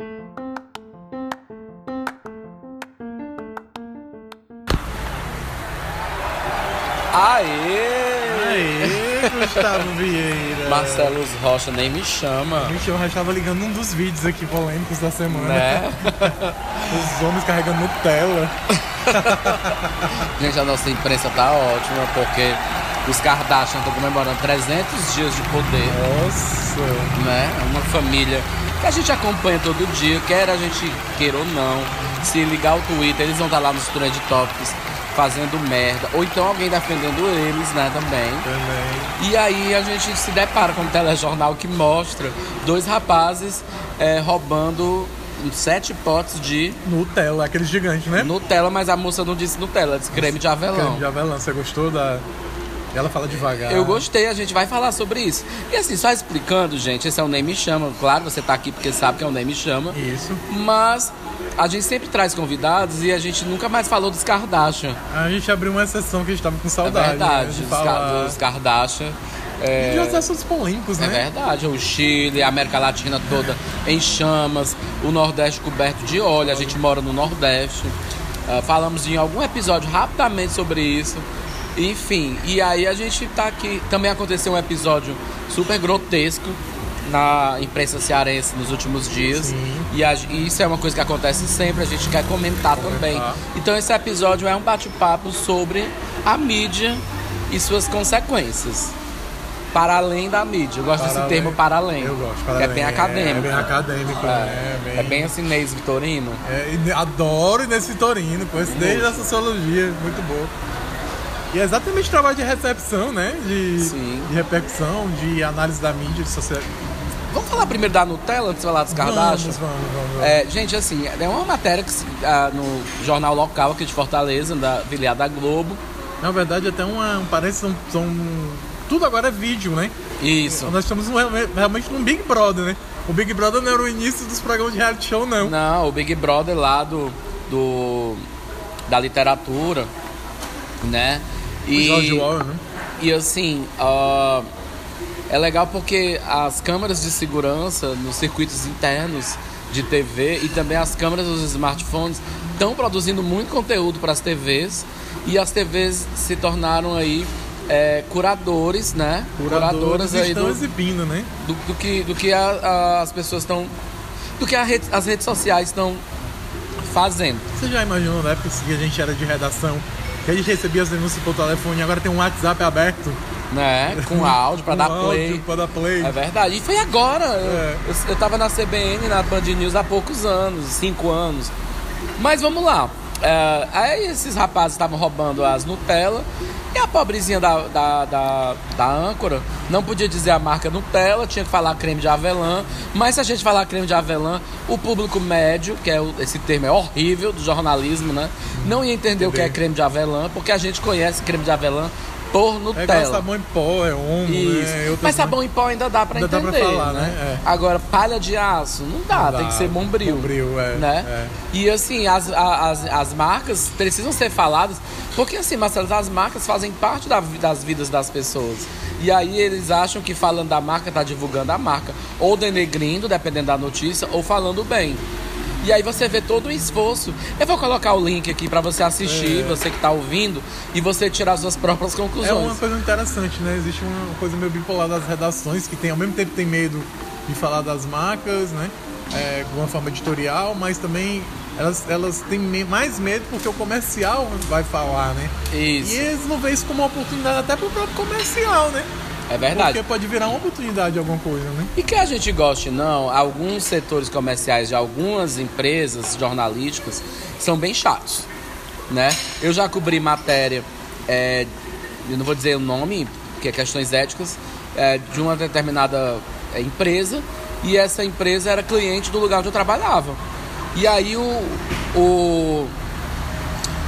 Aê! Aê, Gustavo Vieira. Marcelo Rocha nem me chama. Gente, eu já estava ligando um dos vídeos aqui polêmicos da semana. Né? Os homens carregando Nutella. Gente, a nossa imprensa tá ótima porque os Kardashian estão comemorando 300 dias de poder, Nossa. né? Uma família que a gente acompanha todo dia, quer a gente queira ou não. Se ligar o Twitter, eles vão estar lá nos Trend Topics fazendo merda. Ou então alguém defendendo eles, né, também. Também. E aí a gente se depara com um telejornal que mostra dois rapazes é, roubando sete potes de Nutella, aquele gigante, né? Nutella, mas a moça não disse Nutella, disse creme de avelão. Creme de avelã. Você gostou da. Ela fala devagar. Eu gostei, a gente vai falar sobre isso. E assim, só explicando, gente, esse é o Nem Me Chama. Claro, você tá aqui porque sabe que é o Nem Me Chama. Isso. Mas a gente sempre traz convidados e a gente nunca mais falou dos Kardashian. A gente abriu uma exceção que a gente tava com É saudade. verdade, né? Dos, falar. Dos Kardashian. É, E de outros assuntos polêmicos, É né? verdade, o Chile, a América Latina toda em chamas, o Nordeste coberto de óleo, a gente mora no Nordeste. Ah, falamos em algum episódio rapidamente sobre isso. Enfim, e aí a gente tá aqui. Também aconteceu um episódio super grotesco na imprensa cearense nos últimos dias. Sim. E, a- e isso é uma coisa que acontece sempre, a gente quer comentar, também. Então esse episódio é um bate-papo sobre a mídia e suas consequências. Para além da mídia. Eu gosto Para desse além. termo para além. Eu gosto, para que é além. bem acadêmico. É bem acadêmico, É, né? é bem assim, Inês Vitorino. É, adoro Inês Vitorino, conheço desde a sociologia, muito boa. E é exatamente o trabalho de recepção, né? De, Sim. de repercussão, de análise da mídia, de sociedade. Vamos falar primeiro da Nutella antes de falar dos Kardashian? Vamos, vamos, vamos. vamos. É, gente, assim, é uma matéria que, ah, no jornal local aqui de Fortaleza, da filial da Globo. Na verdade, até uma, um parece são, são. Tudo agora é vídeo, né? Isso. Nós estamos realmente num Big Brother, né? O Big Brother não era o início dos programas de reality show, não. Não, o Big Brother lá do, do da literatura, né? O George Orwell, né? E assim, ah, é legal porque as câmeras de segurança nos circuitos internos de TV e também as câmeras dos smartphones estão produzindo muito conteúdo para as TVs e as TVs se tornaram aí é, curadores, né? Curadores aí estão do, exibindo, né? do, do que, do que a- a- as pessoas estão. do que rede- as redes sociais estão fazendo. Você já imaginou na época que a gente era de redação, que a gente recebia as denúncias por telefone e agora tem um WhatsApp aberto? Né? Com áudio para Com dar áudio play. Pra dar play. É verdade. E foi agora. Eu- É. Eu, eu tava na CBN, na Band News há poucos anos, cinco anos. Mas vamos lá. É, aí esses rapazes estavam roubando as Nutella. E a pobrezinha da, da, da, da âncora não podia dizer a marca Nutella, tinha que falar creme de avelã. Mas se a gente falar creme de avelã, o público médio, que é o- esse termo é horrível do jornalismo, né? Não ia entender o que é creme de avelã, porque a gente conhece creme de avelã por É Nutella. sabão em pó, é homo, Isso. né? Mas sabão em pó ainda dá pra Ainda dá pra entender, falar, né? né? É. Agora, palha de aço, não dá, Não tem dá. que ser bombril. Bombril, é, Né? é. E assim, as, as, as marcas precisam ser faladas, porque assim, Marcelo, as marcas fazem parte da das vidas das pessoas. E aí eles acham que falando da marca tá divulgando a marca. Ou denegrindo, dependendo da notícia, ou falando bem. E aí você vê todo o esforço. Eu vou colocar o link aqui pra você assistir, você que tá ouvindo, e você tirar as suas próprias É conclusões. uma coisa interessante, né? Existe uma coisa meio bipolar das redações que tem, ao mesmo tempo tem medo de falar das marcas, né? É, de uma forma editorial, mas também elas, elas têm mais medo porque o comercial vai falar, né? Isso. E eles não veem isso como uma oportunidade até pro próprio comercial, né? É verdade. Porque pode virar uma oportunidade de alguma coisa, né? E que a gente goste não, alguns setores comerciais de algumas empresas jornalísticas são bem chatos, né? Eu já cobri matéria, é, eu não vou dizer o nome, porque é questões éticas, é, de uma determinada é, empresa e essa empresa era cliente do lugar onde eu trabalhava. E aí o, o,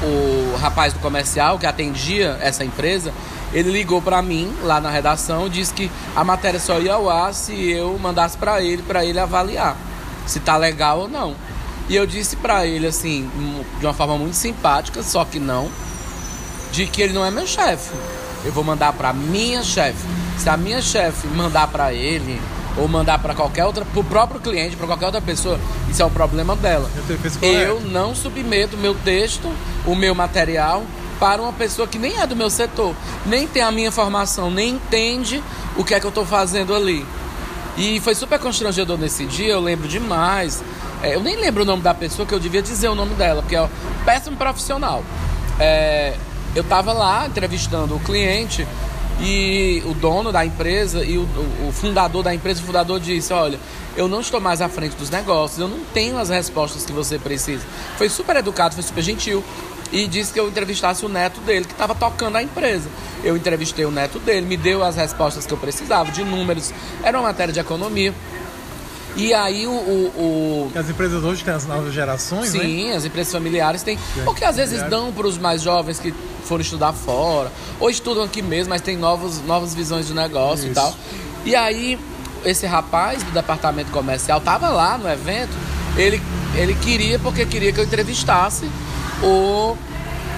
o rapaz do comercial que atendia essa empresa, ele ligou pra mim lá na redação e disse que a matéria só ia ao ar se eu mandasse pra ele, pra ele avaliar se tá legal ou não. E eu disse pra ele assim, de uma forma muito simpática, só que não, de que ele não é meu chefe. Eu vou mandar pra minha chefe. Se a minha chefe mandar pra ele, ou mandar para qualquer outra, pro próprio cliente, para qualquer outra pessoa, isso é um problema dela. Eu não submeto meu texto, o meu material para uma pessoa que nem é do meu setor, nem tem a minha formação, nem entende o que é que eu estou fazendo ali. E foi super constrangedor nesse dia, eu lembro demais. É, eu nem lembro o nome da pessoa, que eu devia dizer o nome dela, porque é um péssimo profissional. É, eu estava lá entrevistando o cliente e o dono da empresa e o, o, fundador da empresa, o fundador disse: Olha, eu não estou mais à frente dos negócios, eu não tenho as respostas que você precisa. Foi super educado, foi super gentil e disse que eu entrevistasse o neto dele, que estava tocando a empresa. Eu entrevistei o neto dele, me deu as respostas que eu precisava, de números, era uma matéria de economia. E aí o. o, o... As empresas hoje têm as novas gerações, Sim, né? as empresas familiares têm. Porque às vezes dão para os mais jovens que foram estudar fora, ou estudam aqui mesmo, mas tem novos, novas visões de negócio Isso. e tal. E aí, esse rapaz do departamento comercial tava lá no evento, ele, ele queria, porque queria que eu entrevistasse o,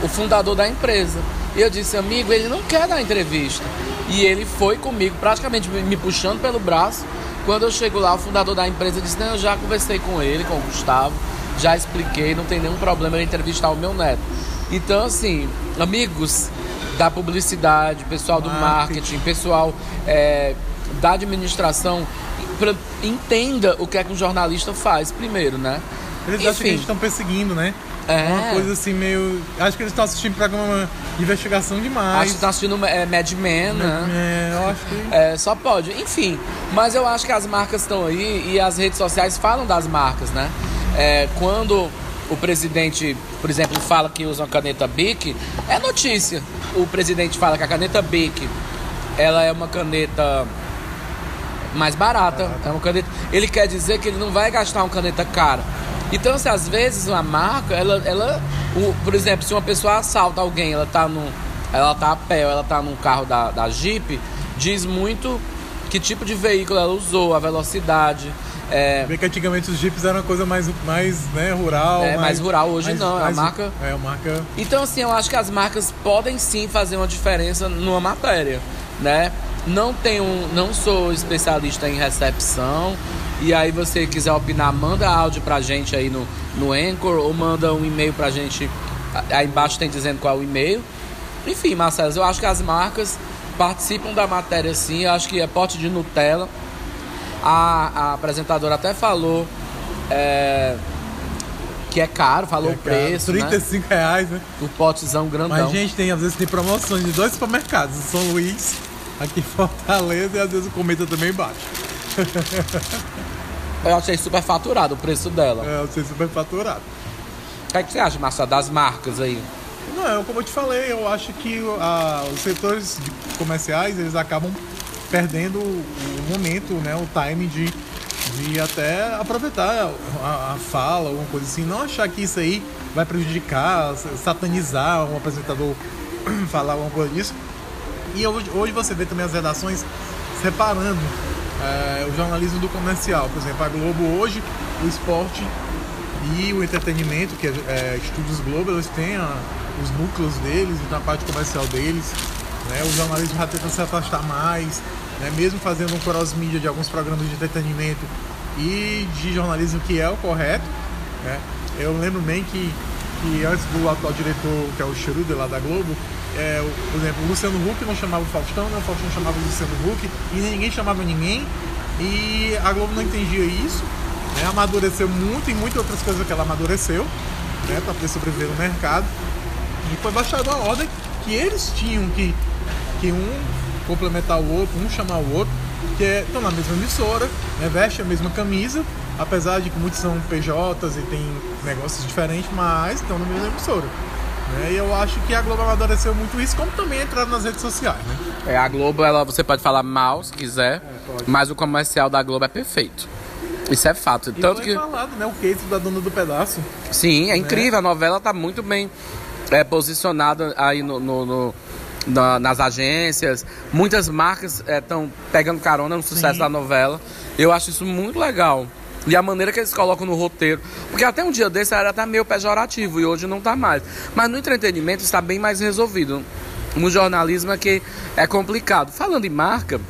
o fundador da empresa. E eu disse, amigo, ele não quer dar entrevista. E ele foi comigo, praticamente me puxando pelo braço. Quando eu chego lá, o fundador da empresa disse: Não, eu já conversei com ele, com o Gustavo, já expliquei, não tem nenhum problema em entrevistar o meu neto. Então, assim, amigos da publicidade, pessoal do marketing, marketing pessoal é, da administração, pra, entenda o que é que um jornalista faz primeiro, né? Eles Enfim, acham que eles estão perseguindo, né? É. Uma coisa assim meio. Acho que eles estão assistindo programa de investigação demais. Acho que estão assistindo é, Mad Men, né? É, eu acho que. É, só pode. Enfim, mas eu acho que as marcas estão aí e as redes sociais falam das marcas, né? É, quando o presidente, por exemplo, fala que usa uma caneta Bic, é notícia. O presidente fala que a caneta Bic ela é uma caneta mais barata, é uma caneta. Ele quer dizer que ele não vai gastar uma caneta cara. Então, se às vezes uma marca, ela, ela o, por exemplo, se uma pessoa assalta alguém, ela tá no, ela tá a pé, ou ela tá num carro da, da Jeep, diz muito que tipo de veículo ela usou, a velocidade. É... Bem que antigamente os Jeeps eram uma coisa mais, mais né, rural. É, mais, mais rural. Hoje mais, não, é mais, a marca... É, a marca... Então, assim, eu acho que as marcas podem sim fazer uma diferença numa matéria, né? Não tenho, não sou especialista em recepção, e aí você quiser opinar, manda áudio pra gente aí no, no Anchor ou manda um e-mail pra gente. Aí embaixo tem dizendo qual é o e-mail. Enfim, Marcelo, eu acho que as marcas participam da matéria sim. Eu acho que é pote de Nutella. A, a apresentadora até falou é, que é caro, falou é o preço. Caro. 35 né? reais, né? O potezão grandão. Mas, gente, tem, às vezes tem promoções de dois supermercados, São Luís, aqui em Fortaleza, e às vezes o cometa também baixa. Eu achei super faturado o preço dela. É, eu achei super faturado. O que, é que você acha, Marcelo, das marcas aí? Não, como eu te falei, eu acho que a, os setores comerciais eles acabam perdendo o momento, né, o time de, de até aproveitar a, a fala, alguma coisa assim. Não achar que isso aí vai prejudicar, satanizar um apresentador falar alguma coisa disso. E hoje, hoje você vê também as redações separando é, o jornalismo do comercial. Por exemplo, a Globo hoje, o esporte e o entretenimento, que é, é Estúdios Globo, eles têm a, os núcleos deles, na parte comercial deles. Né? O jornalismo já tenta se afastar mais, né? mesmo fazendo um cross-mídia de alguns programas de entretenimento e de jornalismo que é o correto. Né? Eu lembro bem que, que antes do atual diretor, que é o Schroeder lá da Globo, é, por exemplo, o Luciano Huck não chamava o Faustão, né? o Faustão chamava o Luciano Huck, e ninguém chamava ninguém, e a Globo não entendia isso, né? amadureceu muito e muitas outras coisas que ela amadureceu, né? para poder sobreviver no mercado, e foi baixada a ordem que eles tinham que, que um complementar o outro, um chamar o outro, que é, estão na mesma emissora, né? veste a mesma camisa, apesar de que muitos são PJs e tem negócios diferentes, mas estão na mesma emissora. Né? E eu acho que a Globo amadureceu muito isso, como também entraram nas redes sociais. Né? É, a Globo, ela, você pode falar mal se quiser, é, mas o comercial da Globo é perfeito. Isso é fato. E Tanto que. falado, né? O case da dona do pedaço. Sim, é né? incrível. A novela está muito bem é, posicionada aí no, no, no na, nas agências. Muitas marcas estão é, pegando carona no sucesso Sim. da novela. Eu acho isso muito legal. E a maneira que eles colocam no roteiro. Porque até um dia desse era até meio pejorativo e hoje não está mais. Mas no entretenimento está bem mais resolvido. No jornalismo é que é complicado. Falando em marca,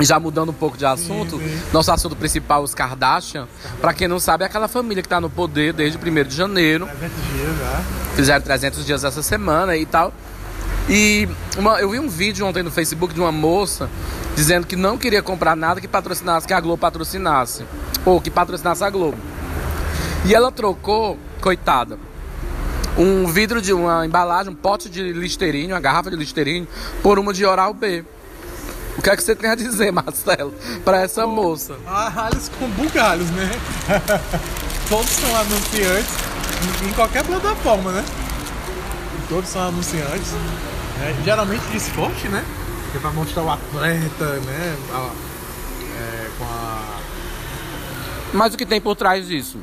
Já mudando um pouco de assunto, sim. nosso assunto principal, os Kardashian. Pra quem não sabe, é aquela família que tá no poder desde 1 de janeiro. 300 dias já. Fizeram 300 dias essa semana e tal. E uma- eu vi um vídeo ontem no Facebook de uma moça dizendo que não queria comprar nada que patrocinasse, que a Globo patrocinasse. Ou que patrocinasse a Globo. E ela trocou, coitada, um vidro de uma embalagem, um pote de Listerine, uma garrafa de Listerine, por uma de Oral B. O que é que você tem a dizer, Marcelo, pra essa moça? Arralhos com bugalhos, né? Todos são anunciantes em qualquer plataforma, né? Todos são anunciantes. Né? Geralmente de esporte, né? Que é pra mostrar o atleta, né? A- é, com a. Mas o que tem por trás disso?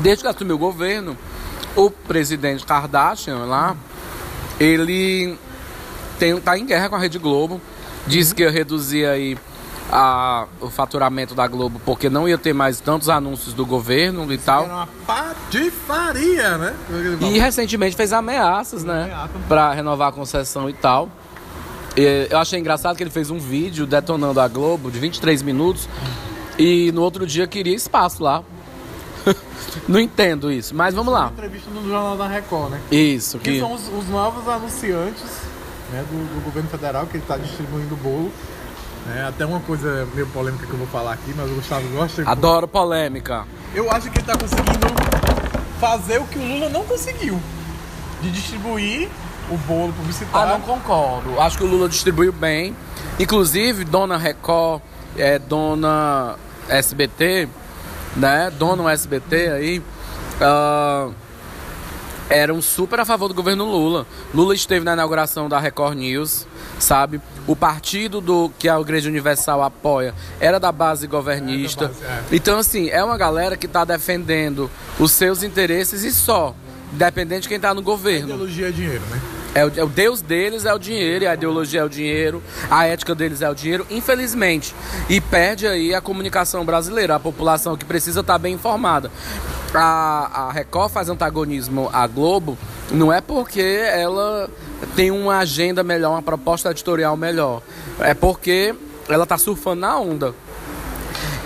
Desde que assumiu o governo, o presidente Kardashian lá, ele tem, tá em guerra com a Rede Globo. Disse que ia reduzir aí a, o faturamento da Globo porque não ia ter mais tantos anúncios do governo e tal. Era uma patifaria, né? E recentemente fez ameaças, né? Ameaça. Pra renovar a concessão e tal. E eu achei engraçado que ele fez um vídeo detonando a Globo de 23 minutos e no outro dia queria espaço lá. Não entendo isso, mas vamos lá. entrevista no Jornal da Record, né? Isso, Que que. são os, os novos anunciantes né, do, do governo federal que ele está distribuindo o bolo. Né? até uma coisa meio polêmica que eu vou falar aqui, mas o Gustavo gosta. Adoro polêmica. Eu acho que ele está conseguindo fazer o que o Lula não conseguiu. De distribuir o bolo Ah, publicitário. não concordo. Acho que o Lula distribuiu bem. Inclusive, Dona Record, é, Dona SBT, né? Dona SBT aí. ah, eram super a favor do governo Lula. Lula esteve na inauguração da Record News, sabe? O partido do que a Igreja Universal apoia era da base governista. É, da base, Então, assim, é uma galera que está defendendo os seus interesses e só. Independente de quem está no governo. Ideologia é dinheiro, né? É o, é o Deus deles é o dinheiro, e a ideologia é o dinheiro, a ética deles é o dinheiro, infelizmente. E perde aí a comunicação brasileira, a população que precisa estar bem informada. A, a Record faz antagonismo à Globo, não é porque ela tem uma agenda melhor, uma proposta editorial melhor. É porque ela tá surfando na onda.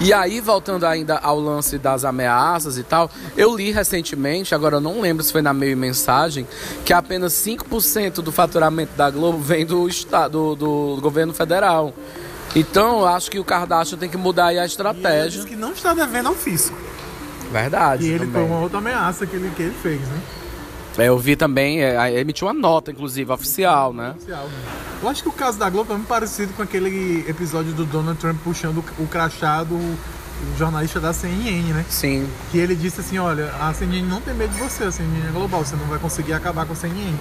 E aí, voltando ainda ao lance das ameaças e tal, eu li recentemente, agora eu não lembro se foi na meio mensagem, que apenas 5% do faturamento da Globo vem do, estado, do, do governo federal. Então, eu acho que o Kardashian tem que mudar aí a E ele estratégia. disse que não está devendo ao fisco. Verdade. E ele também. foi uma outra ameaça que ele, que ele fez, né? É, Eu vi também, é, emitiu uma nota, inclusive, oficial, né? Oficial. Eu acho que o caso da Globo é muito parecido com aquele episódio do Donald Trump puxando o crachá do jornalista da CNN, né? Sim. Que ele disse assim, olha, a CNN não tem medo de você, a CNN é global, você não vai conseguir acabar com a CNN.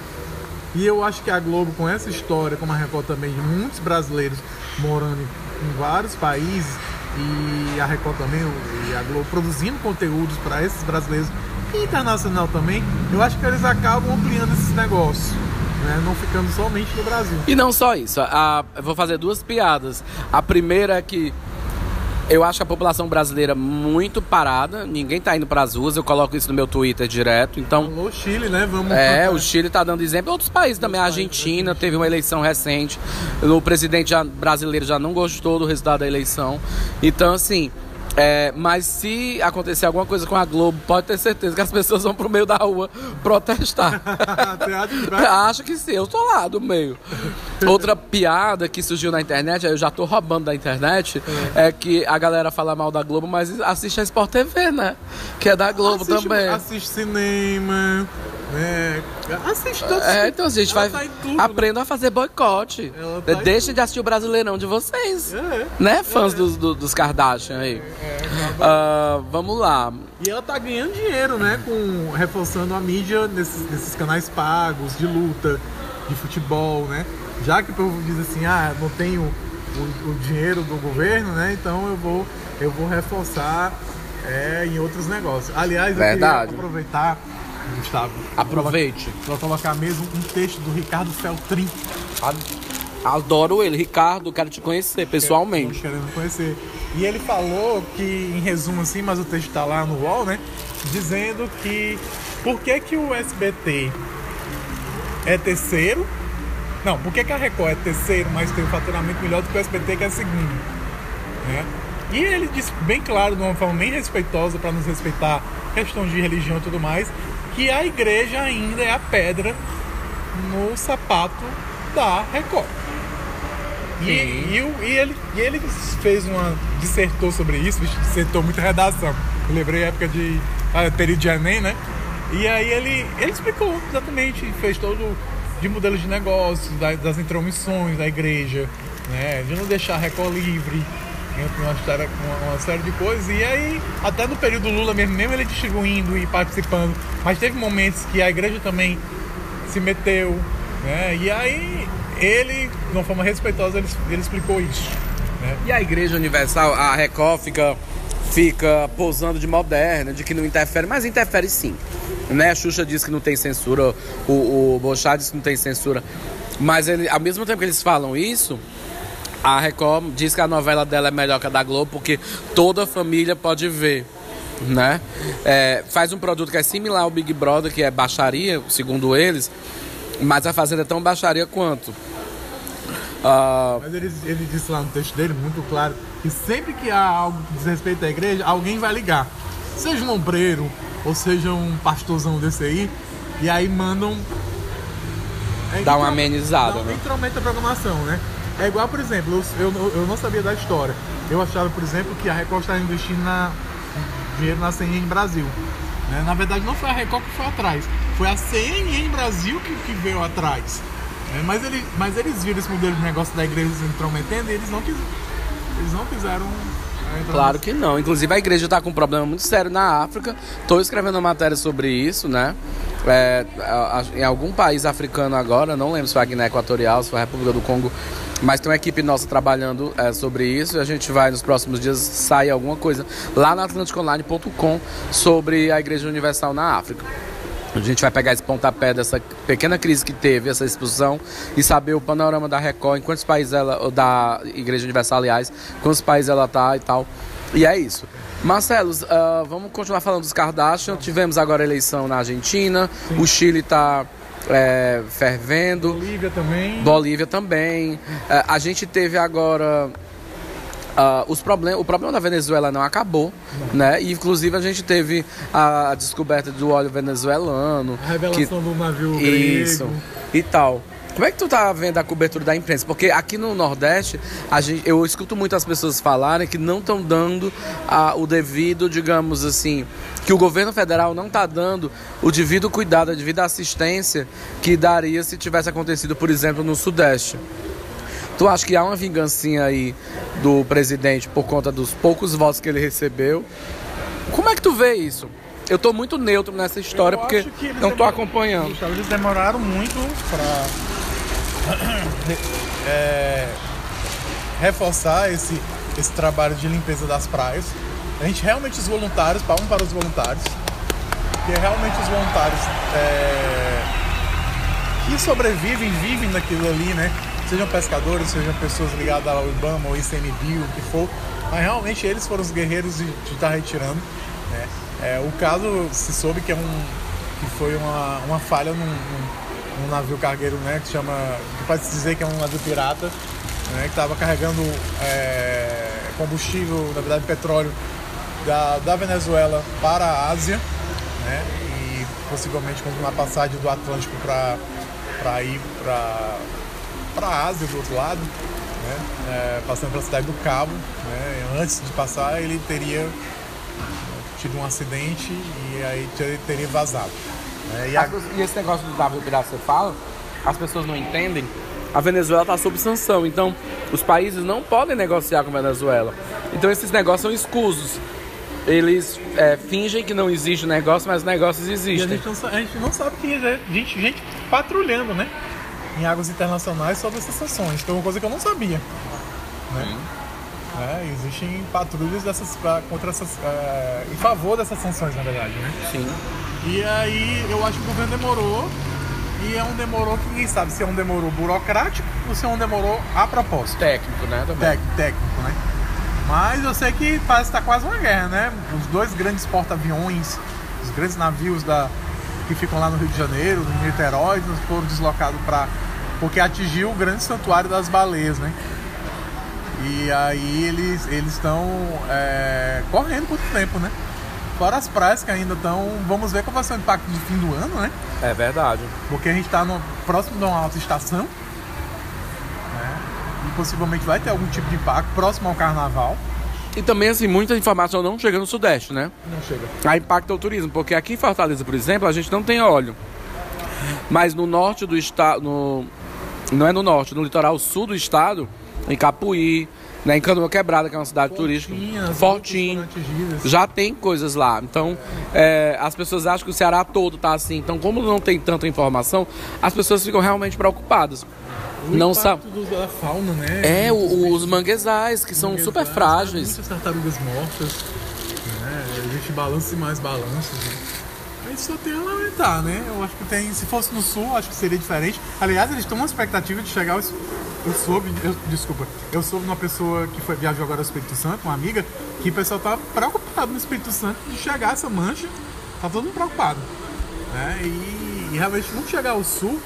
E eu acho que a Globo, com essa história, como a Record também, de muitos brasileiros morando em, vários países, e a Record também, o- e a Globo produzindo conteúdos para esses brasileiros e internacional também, eu acho que eles acabam ampliando esses negócios, né? não ficando somente no Brasil. E não só isso, a- eu vou fazer duas piadas. A primeira é que eu acho a população brasileira muito parada, ninguém tá indo pras ruas, eu coloco isso no meu Twitter direto, então. Alô, Chile, né? Vamos É, o Chile tá dando exemplo, outros países também, a Argentina teve uma eleição recente, o presidente já- brasileiro já não gostou do resultado da eleição, então assim, é, mas se acontecer alguma coisa com a Globo, pode ter certeza que as pessoas vão pro meio da rua protestar. Acho que sim, eu tô lá do meio. Outra piada que surgiu na internet, eu já tô roubando da internet, é que a galera fala mal da Globo, mas assiste a Sport TV, né? Que é da Globo assiste, também. Assiste cinema, né? Assiste todos. É, então a gente Ela vai. tá né? a fazer boicote. Tá Deixem de assistir o Brasileirão de vocês. É. Né, fãs dos, do- dos Kardashian aí. Ah, vamos lá. E ela tá ganhando dinheiro, né? Com, reforçando a mídia nesses, nesses canais pagos, de luta, de futebol, né? Já que o povo diz assim, ah, não tenho o, o dinheiro do governo, né? Então eu vou, eu vou reforçar é, em outros negócios. Aliás, eu Verdade. queria aproveitar, Gustavo, Aproveite. para colocar mesmo um texto do Ricardo Feltrin. Adoro ele. Ricardo, quero te conhecer pessoalmente. Estamos querendo conhecer. E ele falou que, em resumo assim, mas o texto está lá no UOL, né? Dizendo que por que, que o SBT é terceiro Não, por que, que a Record é terceiro, mas tem um faturamento melhor do que o SBT, que é segundo? Né? E ele disse bem claro, de uma forma bem respeitosa, para nos respeitar questão de religião e tudo mais, que a igreja ainda é a pedra no sapato da Record. E, e, e, ele, e ele fez uma. dissertou sobre isso, dissertou muita redação. Eu lembrei a época de. Ah, período de Enem, né? E aí ele, ele explicou exatamente, fez todo de modelos de negócios, das intromissões da igreja, né? De não deixar a Record livre, entre uma, história, uma, uma, série de coisas. E aí, até no período Lula mesmo, mesmo ele distribuindo e participando, mas teve momentos que a igreja também se meteu, né? E aí ele, de uma forma respeitosa, ele, ele explicou isso. Né? E a Igreja Universal, a Record fica, fica posando de moderna, de que não interfere, mas interfere sim. Né? A Xuxa diz que não tem censura, o, o Bochá diz que não tem censura. Mas ele, ao mesmo tempo que eles falam isso, a Record diz que a novela dela é melhor que a da Globo porque toda a família pode ver. Né? É, faz um produto que é similar ao Big Brother, que é baixaria, segundo eles, mas a Fazenda é tão baixaria quanto. Uh... Mas ele, ele disse lá no texto dele, muito claro, que sempre que há algo que diz respeito à igreja, alguém vai ligar. Seja um ombreiro, ou seja um pastorzão desse aí, e aí mandam. É, Dá uma amenizada. Dá, né? Intrometa a programação, né? É igual, por exemplo, eu, eu, eu, não sabia da história. Eu achava, por exemplo, que a Record estava investindo na, dinheiro na CNN Brasil. Né? Na verdade, não foi a Record que foi atrás. Foi a CNN Brasil que, que veio atrás. Né? Mas, ele, mas eles viram esse modelo de negócio da igreja se intrometendo e eles não, quis, eles não quiseram é, Claro que não. Inclusive a igreja está com um problema muito sério na África. Estou escrevendo uma matéria sobre isso, né? É, em algum país africano agora, não lembro se foi a Guiné Equatorial, se foi a República do Congo, mas tem uma equipe nossa trabalhando é, sobre isso e a gente vai nos próximos dias sair alguma coisa lá na atlanticonline.com sobre a Igreja Universal na África. A gente vai pegar esse pontapé dessa pequena crise que teve, essa expulsão, e saber o panorama da Record, em quantos países ela, da Igreja Universal, aliás, quantos países ela tá e tal. E é isso. Marcelo, uh, vamos continuar falando dos Kardashian. Tivemos agora a eleição na Argentina, Sim. o Chile está é, fervendo. Bolívia também. Bolívia também. É, a gente teve agora. Uh, os problem o problema da Venezuela não acabou, não. né? E, inclusive a gente teve a descoberta do óleo venezuelano. A revelação que... do navio Isso, grego. e tal. Como é que tu tá vendo a cobertura da imprensa? Porque aqui no Nordeste, a gente, eu escuto muitas pessoas falarem que não estão dando a, o devido, digamos assim, que o governo federal não está dando o devido cuidado, a devida assistência que daria se tivesse acontecido, por exemplo, no Sudeste. Tu acha que há uma vingancinha aí do presidente por conta dos poucos votos que ele recebeu? Como é que tu vê isso? Eu tô muito neutro nessa história eu porque não tô acompanhando. Eles demoraram muito para é, reforçar esse, esse trabalho de limpeza das praias. A gente realmente, os voluntários, palmas para os voluntários, porque realmente os voluntários é, que sobrevivem, vivem naquilo ali, né? Sejam pescadores, sejam pessoas ligadas ao IBAMA ou ICMBio, o que for, mas realmente eles foram os guerreiros de, estar retirando. Né? É, o caso se soube que, é um, que foi uma, uma falha num, num um navio cargueiro, né, que chama, que pode se dizer que é um navio pirata, né, que estava carregando é, combustível, na verdade petróleo, da, da Venezuela para a Ásia, né, e possivelmente com uma passagem do Atlântico para ir para para a Ásia do outro lado, né, é, passando pela cidade do Cabo, né, antes de passar ele teria tido um acidente e aí teria vazado. É, e, a... e, esse negócio do pirata que você fala, as pessoas não entendem. A Venezuela está sob sanção, então os países não podem negociar com a Venezuela. Então esses negócios são escusos. Eles é, fingem que não existe negócio, mas negócios existem. E a gente não, a gente não sabe que é gente, gente patrulhando, né? Em águas internacionais sobre essas sanções. Então, é uma coisa que eu não sabia. Né? É, existem patrulhas dessas, contra essas, é, em favor dessas sanções, na verdade, né? Sim. E aí eu acho que o governo demorou. E é um demorou que ninguém sabe se é um demorou burocrático ou se é um demorou a propósito. Técnico, né? Tec, técnico, né? Mas eu sei que parece que tá quase uma guerra, né? Os dois grandes porta-aviões, os grandes navios da, que ficam lá no Rio de Janeiro, no Niterói, foram deslocados para porque atingiu o grande santuário das baleias, né? E aí eles eles estão é, correndo por um tempo, né? Fora as praias que ainda estão. Vamos ver qual vai ser o impacto de fim do ano, né? É verdade. Porque a gente está próximo de uma alta estação. Né? E possivelmente vai ter algum tipo de impacto próximo ao carnaval. E também, assim, muita informação não chega no Sudeste, né? Não chega. A impacta o turismo, porque aqui em Fortaleza, por exemplo, a gente não tem óleo. Mas no norte do estado, no... não é no norte, no litoral sul do estado, em Capuí, né, em Canoa Quebrada, que é uma cidade turística, Fortinho, já tem coisas lá. Então, é, as pessoas acham que o Ceará todo tá assim. Então, como não tem tanta informação, as pessoas ficam realmente preocupadas. O não sabe da fauna, né? É, o, os manguezais, que são super frágeis. Muitas tartarugas mortas. Né? A gente balança e mais balança. Né? Aí só tem a lamentar, né? Eu acho que tem. Se fosse no sul, acho que seria diferente. Aliás, eles estão uma expectativa de chegar eu soube, eu, desculpa, eu soube uma pessoa que foi, viajou agora ao Espírito Santo, uma amiga, que o pessoal tá preocupado no Espírito Santo de chegar essa mancha, tá todo mundo preocupado. Né? E, e realmente não chegar ao sul,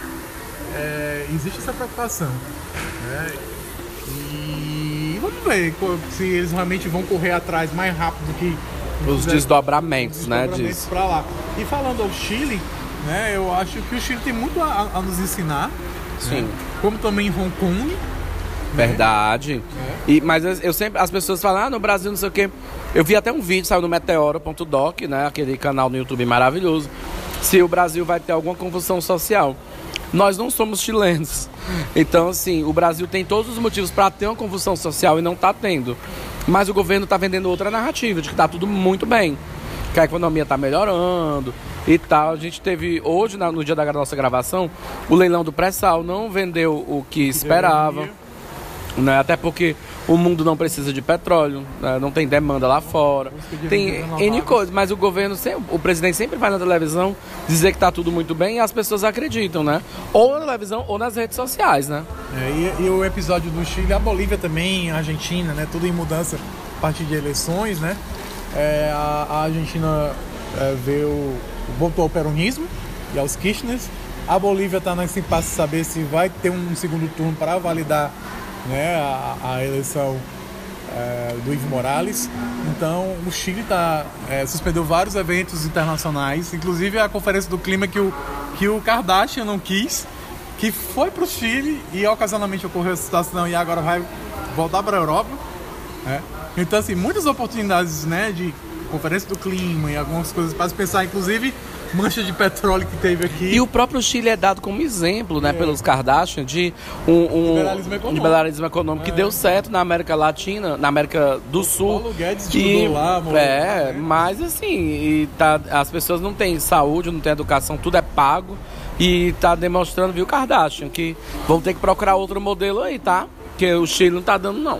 é, existe essa preocupação. Né? E vamos ver se eles realmente vão correr atrás mais rápido do que os desdobramentos, os né? Desdobramentos lá. E falando ao Chile, né? Eu acho que o Chile tem muito a, a nos ensinar. Sim. Né? como também em Hong Kong. Né? Verdade. É. E, mas eu sempre, as pessoas falam, ah, no Brasil não sei o quê. Eu vi até um vídeo, saiu no meteoro.doc, né? Aquele canal no YouTube maravilhoso. Se o Brasil vai ter alguma convulsão social. Nós não somos chilenos. Então, assim, o Brasil tem todos os motivos para ter uma convulsão social e não está tendo. Mas o governo está vendendo outra narrativa, de que está tudo muito bem. Que a economia está melhorando, e tal. A gente teve hoje, no dia da nossa gravação, o leilão do pré-sal não vendeu o que esperava. Né? Até porque o mundo não precisa de petróleo, né? não tem demanda lá fora. Tem N coisas, mas o governo, sempre, o presidente sempre vai na televisão dizer que está tudo muito bem e as pessoas acreditam, né? Ou na televisão ou nas redes sociais, né? É, e, e, o episódio do Chile, a Bolívia também, a Argentina, né? Tudo em mudança a partir de eleições, né? É, a, a, Argentina é, veio voltou ao peronismo e aos Kirchners. A Bolívia está nesse impasse de saber se vai ter um segundo turno para validar né, a, a eleição é, do Ivo Morales. Então, o Chile tá, é, suspendeu vários eventos internacionais, inclusive a Conferência do Clima que o, que o Kardashian não quis, que foi para o Chile e ocasionalmente ocorreu essa situação e agora vai voltar para a Europa. Né? Então, assim, muitas oportunidades né, de Conferência do Clima e algumas coisas para se pensar, inclusive mancha de petróleo que teve aqui. E o próprio Chile é dado como exemplo, né, é. pelos Kardashian, de um, um liberalismo econômico, liberalismo econômico é. que deu certo na América Latina, na América do o Sul. Paulo Guedes e, lá, amor, É, mas assim, e tá, as pessoas não têm saúde, não têm educação, tudo é pago. E tá demonstrando, viu, Kardashian, que vão ter que procurar outro modelo aí, tá? Que o Chile não tá dando, não.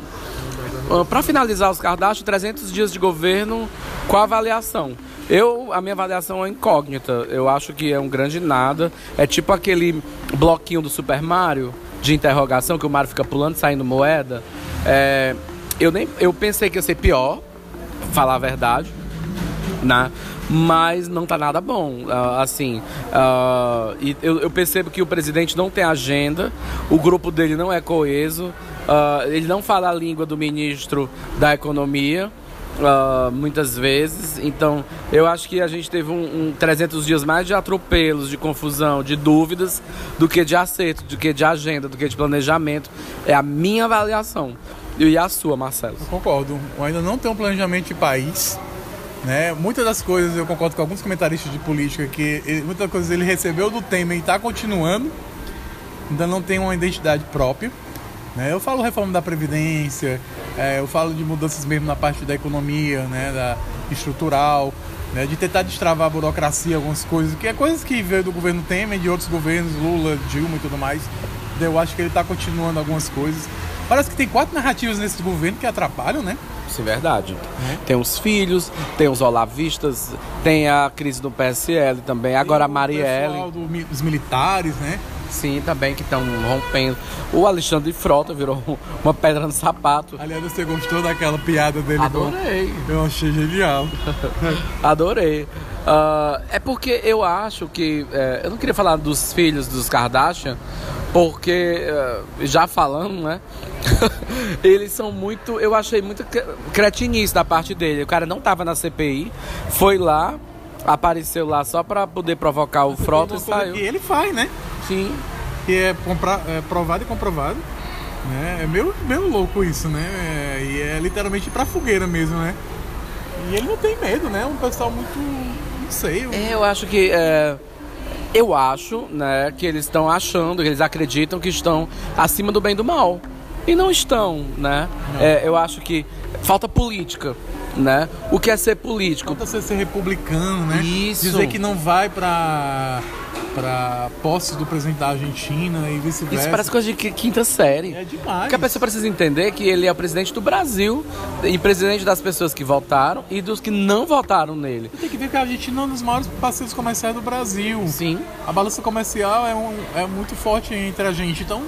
Para finalizar os Kardashian, 300 dias de governo, qual a avaliação? Eu, a minha avaliação é incógnita. Eu acho que é um grande nada. É tipo aquele bloquinho do Super Mario de interrogação que o Mario fica pulando, saindo moeda. É, eu nem, eu pensei que ia ser pior, falar a verdade, né? Mas não tá nada bom, uh, assim. Uh, e eu, eu percebo que o presidente não tem agenda, o grupo dele não é coeso. Uh, ele não fala a língua do ministro da Economia. Uh, muitas vezes, então eu acho que a gente teve um, um 300 dias mais de atropelos, de confusão, de dúvidas, do que de acerto, do que de agenda, do que de planejamento. É a minha avaliação. E a sua, Marcelo? Eu concordo. Eu ainda não tem um planejamento de país. Né? Muitas das coisas eu concordo com alguns comentaristas de política que muitas coisas ele recebeu do Temer e está continuando. Ainda não tem uma identidade própria. Né? Eu falo reforma da Previdência, é, eu falo de mudanças mesmo na parte da economia, né? da estrutural, né? de tentar destravar a burocracia, algumas coisas, que é coisas que veio do governo Temer, de outros governos, Lula, Dilma e tudo mais. Eu acho que ele está continuando algumas coisas. Parece que tem quatro narrativas nesse governo que atrapalham, né? Isso é verdade. É. Tem os filhos, tem os olavistas, tem a crise do PSL também, agora a Marielle. O do, dos militares, né? Sim, também que estão rompendo. O Alexandre Frota virou uma pedra no sapato. Aliás, você gostou daquela piada dele? Adorei. Eu achei genial. Adorei. Uh, é porque eu acho que. É, eu não queria falar dos filhos dos Kardashian, porque, uh, já falando, né? eles são muito. Eu achei muito cretinice da parte dele. O cara não tava na CPI, foi lá, apareceu lá só pra poder provocar o Frota e saiu. Que ele faz, né? Sim. Que é, compra, é provado e comprovado. Né? É meio, meio louco isso, né? É, e é literalmente pra fogueira mesmo, né? E ele não tem medo, né? Um pessoal muito. Não sei. Eu, é, eu acho que. É, eu acho, né, que eles estão achando, que eles acreditam que estão acima do bem e do mal. E não estão, né? Não. É, eu acho que falta política. Né? O que é ser político? Falta ser, ser republicano, né? Isso. Dizer que não vai para para posse do presidente da Argentina e vice-versa. Isso parece coisa de quinta série. É demais. Porque a pessoa precisa entender que ele é o presidente do Brasil e presidente das pessoas que votaram e dos que não votaram nele. Tem que ver que a Argentina é um dos maiores parceiros comerciais do Brasil. Sim. A balança comercial é, um, é muito forte entre a gente. Então,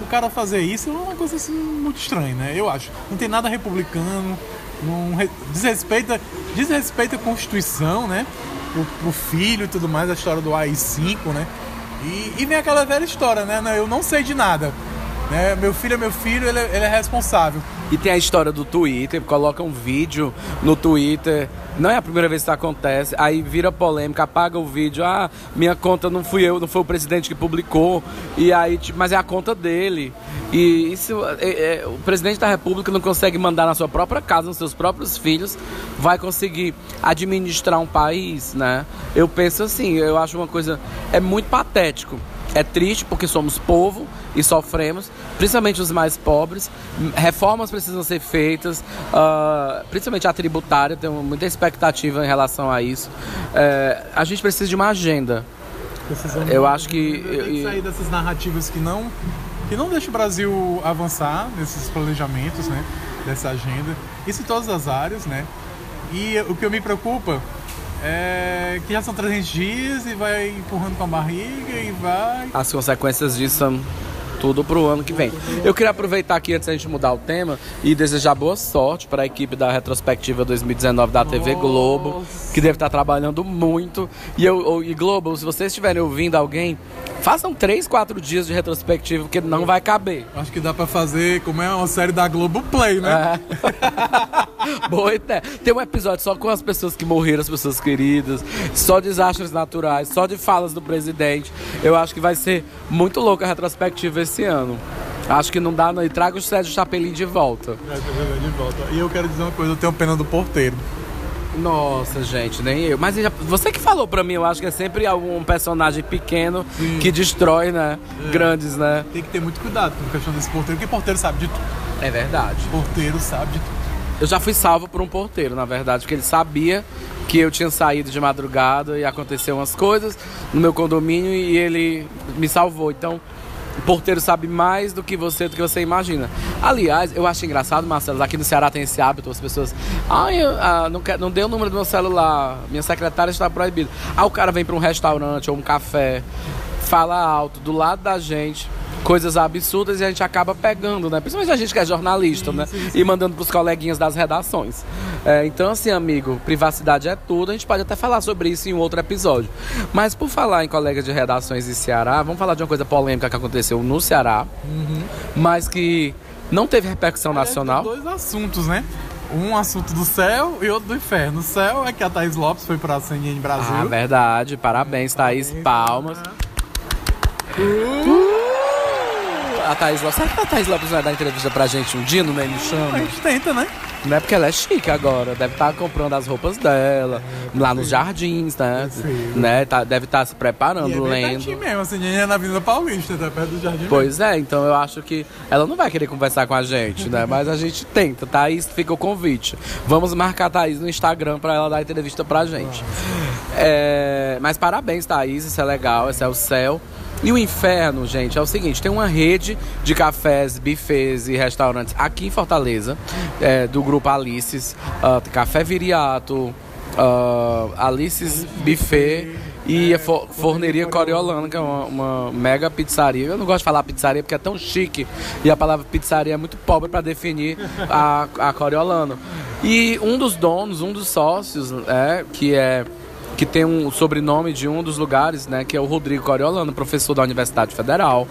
o cara fazer isso é uma coisa assim muito estranha, né? Eu acho. Não tem nada republicano, desrespeita, desrespeita a Constituição, né? o, o filho e tudo mais, a história do AI-5, né? E, e vem aquela velha história, né? Eu não sei de nada. Né? Meu filho é meu filho, ele, é, ele é responsável. E tem a história do Twitter, coloca um vídeo no Twitter. Não é a primeira vez que isso acontece. Aí vira polêmica, apaga o vídeo. Ah, minha conta não fui eu, não foi o presidente que publicou. E aí, mas é a conta dele. E isso, é, é, o presidente da República não consegue mandar na sua própria casa, nos seus próprios filhos, vai conseguir administrar um país, né? Eu penso assim, eu acho uma coisa é muito patético. É triste porque somos povo e sofremos, principalmente os mais pobres. Reformas precisam ser feitas, uh, principalmente a tributária, tenho muita expectativa em relação a isso. Uh, a gente precisa de uma agenda. Precisamos eu acho que. Tem que sair dessas narrativas que não que não deixa o Brasil avançar nesses planejamentos, né? Dessa agenda. Isso em todas as áreas, né? E o que me preocupa é que já são 300 dias e vai empurrando com a barriga e vai. As consequências disso são tudo para o ano que vem. Eu queria aproveitar aqui antes da gente mudar o tema e desejar boa sorte para a equipe da retrospectiva 2019 da TV Globo, que deve estar trabalhando muito. E eu e Globo, se vocês estiverem ouvindo alguém, façam três, quatro dias de retrospectiva, porque não vai caber. Acho que dá para fazer como é uma série da Globo Play, né? É. boa ideia. Tem um episódio só com as pessoas que morreram, as pessoas queridas, só desastres naturais, só de falas do presidente. Eu acho que vai ser muito louca a retrospectiva esse esse ano. Acho que não dá, não. E traga o Sérgio Chapelin de volta. É, de volta. E eu quero dizer uma coisa, eu tenho pena do porteiro. Nossa, gente, nem eu. Mas você que falou pra mim, eu acho que é sempre algum personagem pequeno Sim. que destrói, né? É. Grandes, né? Tem que ter muito cuidado com a questão desse porteiro, porque porteiro sabe de tudo. É verdade. Porteiro sabe de tudo. Eu já fui salvo por um porteiro, na verdade, porque ele sabia que eu tinha saído de madrugada e aconteceu umas coisas no meu condomínio e ele me salvou. Então, o porteiro sabe mais do que você, do que você imagina. Aliás, eu acho engraçado, Marcelo, aqui no Ceará tem esse hábito, as pessoas. Ai, ah, não, quer, não deu o número do meu celular, minha secretária está proibida. Aí o cara vem para um restaurante ou um café, fala alto, do lado da gente coisas absurdas e a gente acaba pegando, né? Principalmente a gente que é jornalista, sim, né? Sim, sim. E mandando pros coleguinhas das redações. É, então, assim, amigo, privacidade é tudo. A gente pode até falar sobre isso em um outro episódio. Mas por falar em colegas de redações de Ceará, vamos falar de uma coisa polêmica que aconteceu no Ceará, uhum. mas que não teve repercussão nacional. Dois assuntos, né? um assunto do céu e outro do inferno. O céu é que a Thaís Lopes foi pra CNN Brasil. Ah, verdade. Parabéns, Thaís. Palmas. Uh! A Thaís Lopes. Será que a Thaís Lopes vai dar entrevista pra gente um dia no Nem Me Chama? A gente tenta, né? Não é porque ela é chique agora. Deve estar tá comprando as roupas dela, é, lá nos jardins, né? né? Tá, deve estar tá se preparando, e é lendo. mesmo, assim, é na Avenida Paulista, tá perto do jardim. Pois mesmo. é, então eu acho que ela não vai querer conversar com a gente, né? Mas a gente tenta. Thaís, fica o convite. Vamos marcar a Thaís no Instagram pra ela dar entrevista pra gente. É, mas parabéns, Thaís, isso é legal, esse é o céu. E o inferno, gente, é o seguinte: tem uma rede de cafés, bufês e restaurantes aqui em Fortaleza, é, do grupo Alices, uh, Café Viriato, uh, Alices Buffet e a Forneria Coriolana, que é uma, uma, mega pizzaria. Eu não gosto de falar pizzaria porque é tão chique e a palavra pizzaria é muito pobre para definir a, a Coriolano. E um dos donos, um dos sócios, é, que é que tem um sobrenome de um dos lugares, né? Que é o Rodrigo Coriolano, professor da Universidade Federal.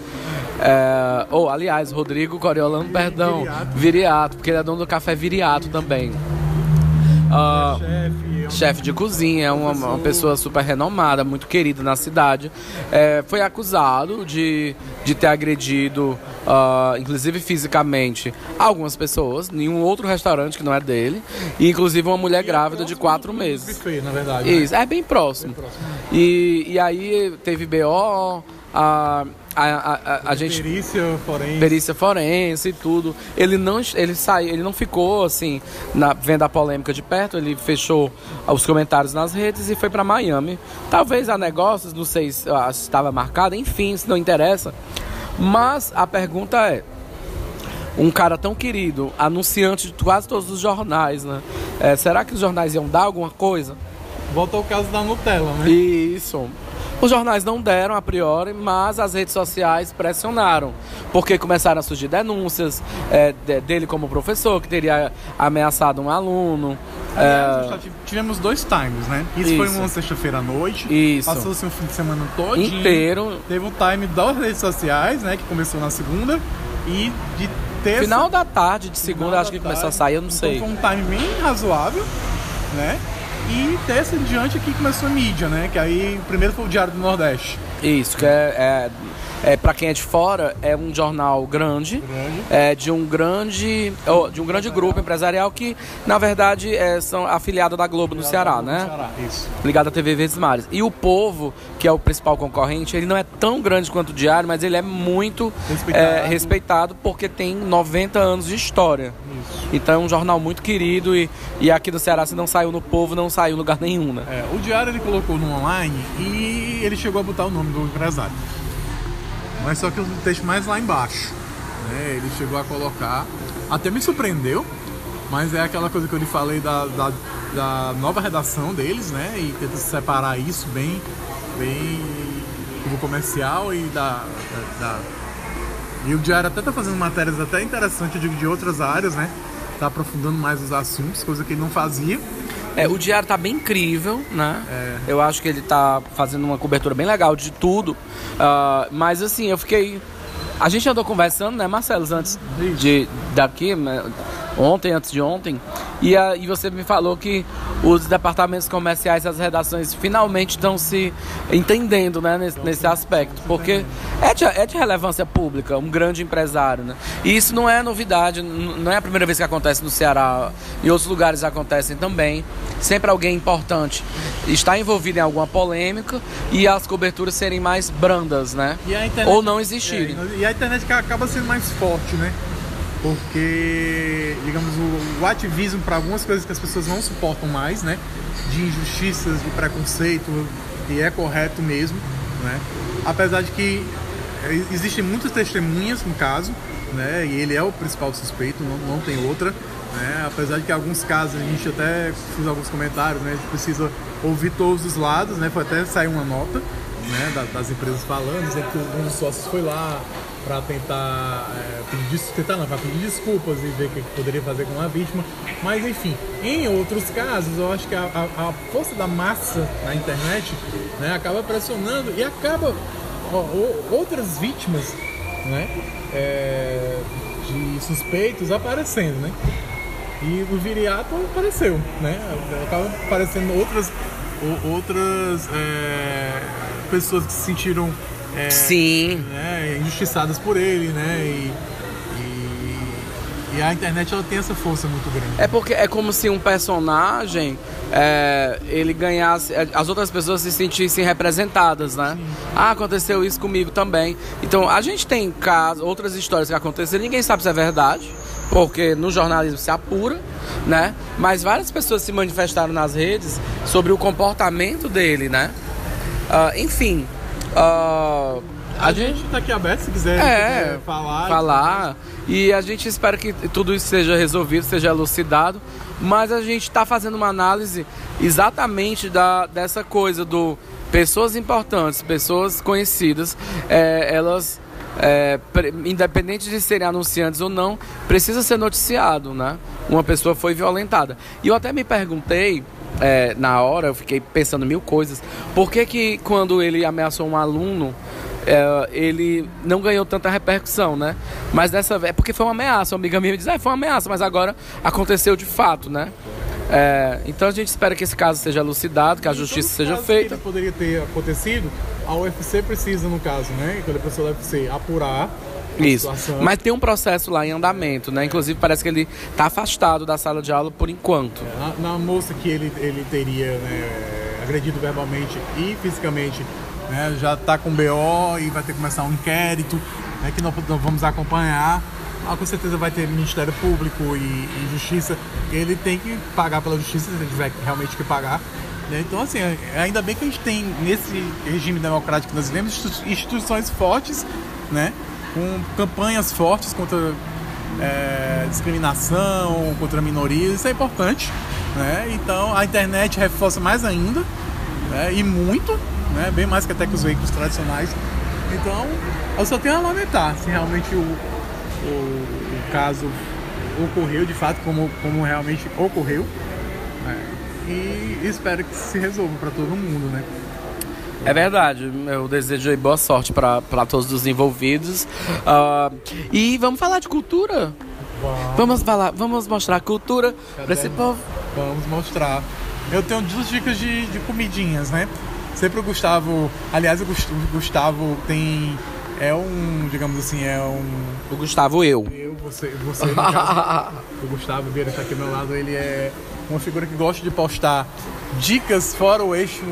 É, ou, aliás, Rodrigo Coriolano, perdão, Viriato. Viriato, porque ele é dono do café Viriato também. Ah, Chefe, chefe de cozinha, é uma, uma pessoa super renomada, muito querida na cidade. É, foi acusado de, de ter agredido, ah, inclusive fisicamente, algumas pessoas em um outro restaurante que não é dele, e inclusive uma mulher grávida de quatro meses. buffet, na verdade. né? Isso, é bem próximo. E, e aí teve BO, a, a, a, a, a gente Perícia forense. perícia forense e tudo. Ele não ele saiu, ele não ficou assim na vendo a polêmica de perto, ele fechou os comentários nas redes e foi para Miami. Talvez a negócios, não sei se ah, estava marcado, enfim, se não interessa. Mas a pergunta é um cara tão querido, anunciante de quase todos os jornais, né? É, será que os jornais iam dar alguma coisa? Volta ao caso da Nutella, né? Isso. Os jornais não deram a priori, mas as redes sociais pressionaram, porque começaram a surgir denúncias é, de- dele como professor, que teria ameaçado um aluno. Aliás, é, tivemos dois times, né? Isso, foi Isso. uma sexta-feira à noite. Isso. Passou-se um fim de semana todo. inteiro. Teve um time das redes sociais, né? Que começou na segunda. E de terça. Final da tarde de segunda, acho que da começou a tarde. sair, eu não então sei. Foi um time bem razoável, né? E terça em diante aqui começou a mídia, né? Que aí o primeiro foi o Diário do Nordeste. Isso, que é, é, é para quem é de fora, é um jornal grande, Grande. é de um grande, oh, de um grande grupo empresarial que, na verdade, é, são afiliados da Globo no Ceará, né? Ceará, isso. ligado à TV Verdes Mares. E o Povo, que é o principal concorrente, ele não é tão grande quanto o Diário, mas ele é muito Respeitado. é, respeitado porque tem 90 anos de história. Isso. Então é um jornal muito querido e, e aqui no Ceará, se não saiu no Povo, não saiu em lugar nenhum, né? É, o Diário ele colocou no online e ele chegou a botar o nome do empresário. Mas só que o texto mais lá embaixo. Né? Ele chegou a colocar. Até me surpreendeu, mas é aquela coisa que eu lhe falei da, da, da nova redação deles, né? E tenta separar isso bem, bem do comercial e da, da, da- E o Diário até tá fazendo matérias até interessantes, eu digo, de outras áreas, né? Tá aprofundando mais os assuntos, coisa que ele não fazia. É, o Diário tá bem incrível, né? É. Eu acho que ele tá fazendo uma cobertura bem legal de tudo. Ah, mas assim, eu fiquei. A gente andou conversando, né, Marcelo, antes de daqui, né, ontem, antes de ontem, e, a, e você me falou que os departamentos comerciais, as redações, finalmente estão se entendendo, né, nesse, nesse aspecto, porque é de, é de relevância pública, um grande empresário, né? E isso não é novidade, não é a primeira vez que acontece no Ceará, em outros lugares acontecem também. Sempre alguém importante está envolvido em alguma polêmica e as coberturas serem mais brandas, né? Internet- Ou não existirem. É, e a internet acaba sendo mais forte, né? Porque, digamos, o, o ativismo para algumas coisas que as pessoas não suportam mais, né? De injustiças, de preconceito, e é correto mesmo, né? Apesar de que existem muitas testemunhas no caso, né? E ele é o principal suspeito, não, não tem outra. Né? Apesar de que em alguns casos a gente até fiz alguns comentários, né? A gente precisa ouvir todos os lados, né? Foi até sair uma nota né, da- das empresas falando, dizendo que um dos sócios foi lá para tentar é, pedir, tentar não, pra pedir desculpas e ver o que poderia fazer com a vítima. Mas enfim, em outros casos, eu acho que a, a- a força da massa na internet né, acaba pressionando e acaba ó, o- outras vítimas né, é, de suspeitos aparecendo, né? E o Viriato apareceu, né? Acaba aparecendo outras, outras é, pessoas que se sentiram é, Sim. né, injustiçadas por ele, né? E, e, e a internet ela tem essa força muito grande. É porque é como se um personagem é, ele ganhasse, as outras pessoas se sentissem representadas, né? Ah, aconteceu isso comigo também. Então a gente tem casos, outras histórias que aconteceram, ninguém sabe se é verdade, porque no jornalismo se apura, né? Mas várias pessoas se manifestaram nas redes sobre o comportamento dele, né? Ah, enfim, ah, A, gente tá aqui aberto se quiser, é, quiser falar. falar. E a gente espera que tudo isso seja resolvido, seja elucidado. Mas a gente está fazendo uma análise exatamente da, dessa coisa do pessoas importantes, pessoas conhecidas, é, elas, é, independente de serem anunciantes ou não, precisa ser noticiado, né? Uma pessoa foi violentada. E eu até me perguntei é, na hora, eu fiquei pensando mil coisas. Por que que quando ele ameaçou um aluno, é, ele não ganhou tanta repercussão, né? Mas dessa vez, é porque foi uma ameaça. Uma amiga minha me diz, ah, foi uma ameaça, mas agora aconteceu de fato, né? É, então a gente espera que esse caso seja elucidado, que a justiça seja feita. Que poderia ter acontecido, a UFC precisa, no caso, né? Quando a pessoa da UFC apurar isso. Mas tem um processo lá em andamento, né? Inclusive parece que ele está afastado da sala de aula por enquanto. É, na, na, moça que ele, ele teria né, agredido verbalmente e fisicamente, né, já está com BO e vai ter que começar um inquérito, né, que nós, vamos acompanhar. Ah, com certeza vai ter Ministério Público e, e, Justiça. Ele tem que pagar pela justiça, se ele tiver realmente que pagar. Né? Então, assim, ainda bem que a gente tem, nesse regime democrático que nós vivemos, instituições fortes, né? com campanhas fortes contra é, discriminação, contra minorias, isso é importante. Né? Então a internet reforça mais ainda, né? e muito, né? bem mais que até que os veículos tradicionais. Então eu só tenho a lamentar se realmente o, o, o caso ocorreu de fato como, como realmente ocorreu. Né? E espero que se resolva para todo mundo, né? É verdade. Eu desejo boa sorte para todos os envolvidos. Uh, e vamos falar de cultura? Vamos. Vamos falar, vamos mostrar a cultura para esse povo. Vamos mostrar. Eu tenho duas dicas de, de comidinhas, né? Sempre o Gustavo. Aliás, o Gustavo tem. É um, digamos assim, é um. O Gustavo eu. Eu, você, você. o Gustavo Vieira está aqui ao meu lado, ele é uma figura que gosta de postar dicas fora o eixo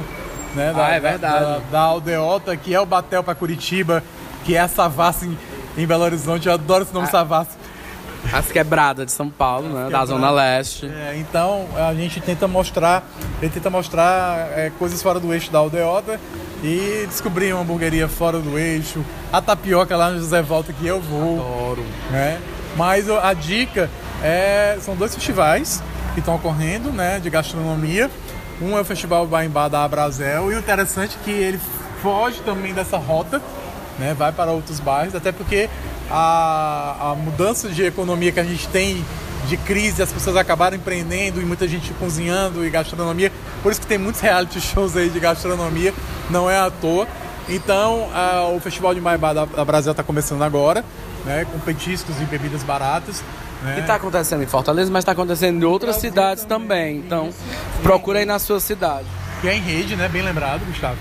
né? Da, ah, é verdade. Da, da, Aldeota, que é o Batel para Curitiba, que é a Savassi em, em, Belo Horizonte. Eu adoro esse nome ah, Savassi. As quebradas de São Paulo, né? Da Zona Leste. É, então a gente tenta mostrar, ele tenta mostrar é, coisas fora do eixo da Aldeota e descobrir uma hamburgueria fora do eixo, a tapioca lá no José Volta que eu vou. Adoro. Né? Mas a dica é, são dois festivais que estão ocorrendo, né, de gastronomia. Um é o Festival Baimbá da Abrazel e o interessante é que ele foge também dessa rota, né? vai para outros bairros, até porque a, a mudança de economia que a gente tem de crise, as pessoas acabaram empreendendo e muita gente cozinhando e gastronomia. Por isso que tem muitos reality shows aí de gastronomia, não é à toa. Então, a, o Festival de Maibá da, da Brasil está começando agora, né, com petiscos e bebidas baratas. Né? Que está acontecendo em Fortaleza, mas está acontecendo em outras cidades também. Então, Isso. procura aí na sua cidade. Que é em rede, né? Bem lembrado, Gustavo.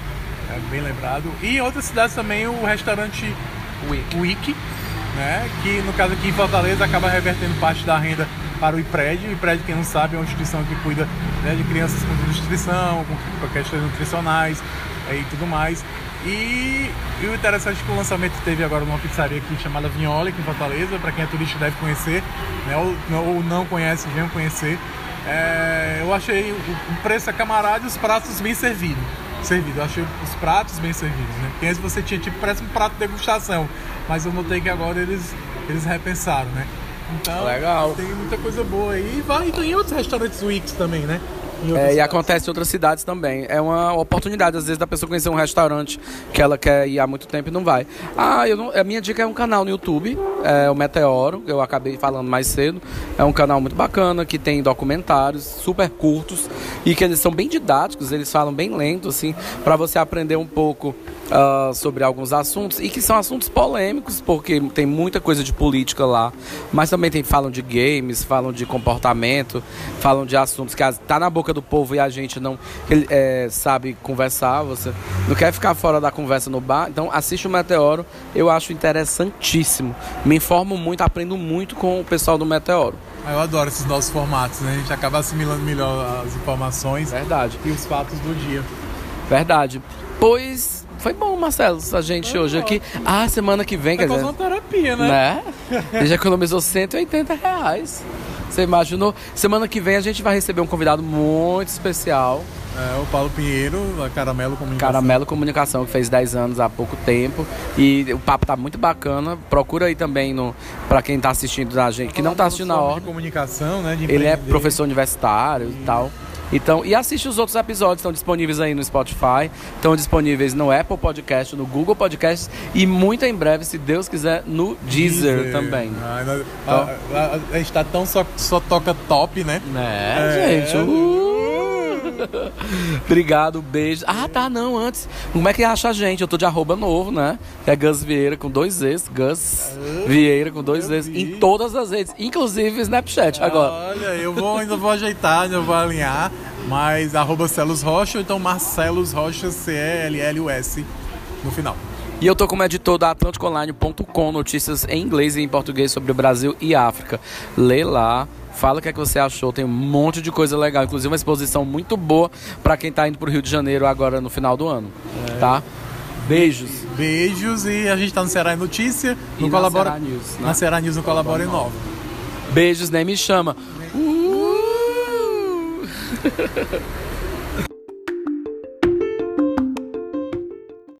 É bem lembrado. E em outras cidades também o restaurante Wiki, né? Que no caso aqui em Fortaleza acaba revertendo parte da renda para o IPRED. O IPRED, quem não sabe, é uma instituição que cuida né, de crianças com nutrição, com questões nutricionais é, e tudo mais. E, e, o interessante é que o lançamento teve agora numa pizzaria aqui chamada Vinholi, aqui em Fortaleza. Para quem é turista deve conhecer, né? ou, ou não conhece, venham conhecer. É, eu achei o, preço é camarada e os pratos bem servidos. Servido. Eu achei os pratos bem servidos, né? Porque antes você tinha tipo, parece um prato de degustação. Mas eu notei que agora eles, eles repensaram, né? Então, Legal. tem muita coisa boa aí. E vai, tem outros restaurantes Wix também, né? É, e acontece em outras cidades também. É uma oportunidade, às vezes, da pessoa conhecer um restaurante que ela quer ir há muito tempo e não vai. Ah, eu não, a minha dica é um canal no YouTube, é o Meteoro, eu acabei falando mais cedo. É um canal muito bacana, que tem documentários super curtos e que eles são bem didáticos, eles falam bem lento, assim, para você aprender um pouco uh, sobre alguns assuntos e que são assuntos polêmicos, porque tem muita coisa de política lá, mas também tem, falam de games, falam de comportamento, falam de assuntos que tá na boca do povo e a gente não é, sabe conversar, você não quer ficar fora da conversa no bar, então assiste o Meteoro, eu acho interessantíssimo. Me informo muito, aprendo muito com o pessoal do Meteoro. Ah, eu adoro esses nossos formatos, né? A gente acaba assimilando melhor as informações Verdade. e os fatos do dia. Verdade. Pois foi bom, Marcelo, a gente Foi hoje aqui. Ah, semana que vem, quer dizer. uma terapia, né? Né? Ele já economizou 180 reais. Você imaginou? Semana que vem a gente vai receber um convidado muito especial. É, o Paulo Pinheiro, da Caramelo Comunicação. Caramelo Comunicação, que fez 10 anos há pouco tempo. E o papo tá muito bacana. Procura aí também no para quem tá assistindo a gente, que não tá assistindo na hora. Comunicação, né? Ele é professor universitário e tal. Então, e assiste os outros episódios, estão disponíveis aí no Spotify, estão disponíveis no Apple Podcast, no Google Podcast e muito em breve, se Deus quiser, no Deezer, Deezer. também. Ah, então, a, a, a, gente tá tão só, só toca top, né? É, é gente. Uh. Obrigado, beijo. Ah, tá, não, antes. Como é que acha a gente? Eu tô de arroba novo, né? É Gus Vieira com dois Es. Gus Vieira com dois Es. Em todas as redes, inclusive Snapchat agora. Olha, eu vou, ainda vou ajeitar, ainda vou alinhar. Mas arroba Celos Rocha, então Marcelos Rocha, C-E-L-L-U-S no final. E eu tô como editor da AtlanticoOnline.com, notícias em inglês e em português sobre o Brasil e África. Lê lá. Fala o que, é que você achou, tem um monte de coisa legal, inclusive uma exposição muito boa para quem tá indo pro Rio de Janeiro agora no final do ano, é. tá? Beijos. Beijos e a gente tá no Ceará em Notícia, no e Colabora na Ceará News, né? na Ceará News no Colabora Nova. Beijos, nem me chama. Uh!